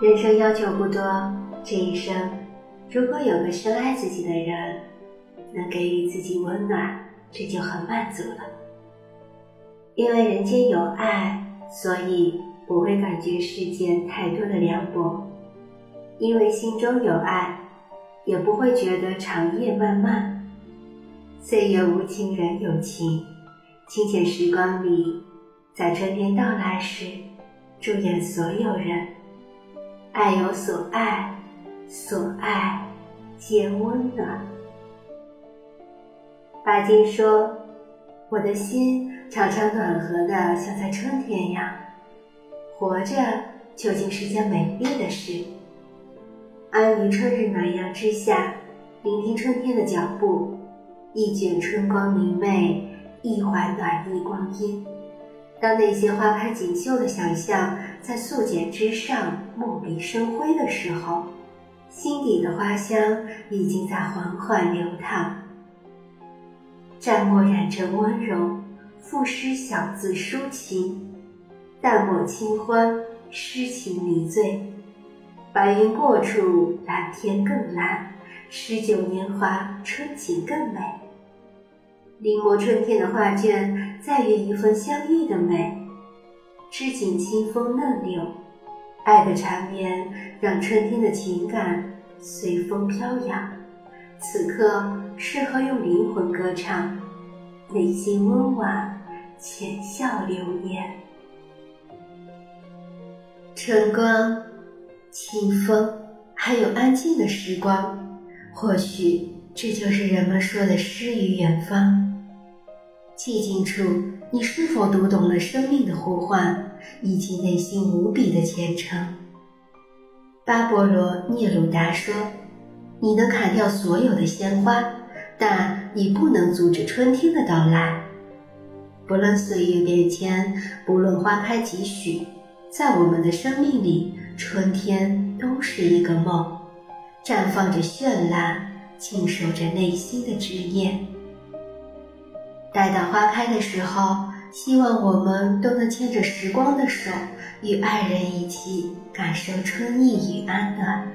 人生要求不多，这一生如果有个深爱自己的人，能给予自己温暖，这就很满足了。因为人间有爱，所以不会感觉世间太多的凉薄；因为心中有爱，也不会觉得长夜漫漫。岁月无情，人有情。清浅时光里，在春天到来时，祝愿所有人爱有所爱，所爱皆温暖。巴金说：“我的心常常暖和的，像在春天一样。活着究竟是件美丽的事。安于春日暖阳之下，聆听春天的脚步，一卷春光明媚。”一怀暖意光阴，当那些花开锦绣的想象在素简之上墨笔生辉的时候，心底的花香已经在缓缓流淌。蘸墨染成温柔，赋诗小字抒情，淡墨清欢，诗情迷醉。白云过处，蓝天更蓝；诗酒年华，春景更美。临摹春天的画卷，在于一份相遇的美。织锦清风嫩柳，爱的缠绵让春天的情感随风飘扬。此刻适合用灵魂歌唱，内心温婉，浅笑流年。春光、清风，还有安静的时光，或许这就是人们说的诗与远方。寂静处，你是否读懂了生命的呼唤，以及内心无比的虔诚？巴勃罗·聂鲁达说：“你能砍掉所有的鲜花，但你不能阻止春天的到来。不论岁月变迁，不论花开几许，在我们的生命里，春天都是一个梦，绽放着绚烂，静守着内心的执念。”待到花开的时候，希望我们都能牵着时光的手，与爱人一起感受春意与安暖。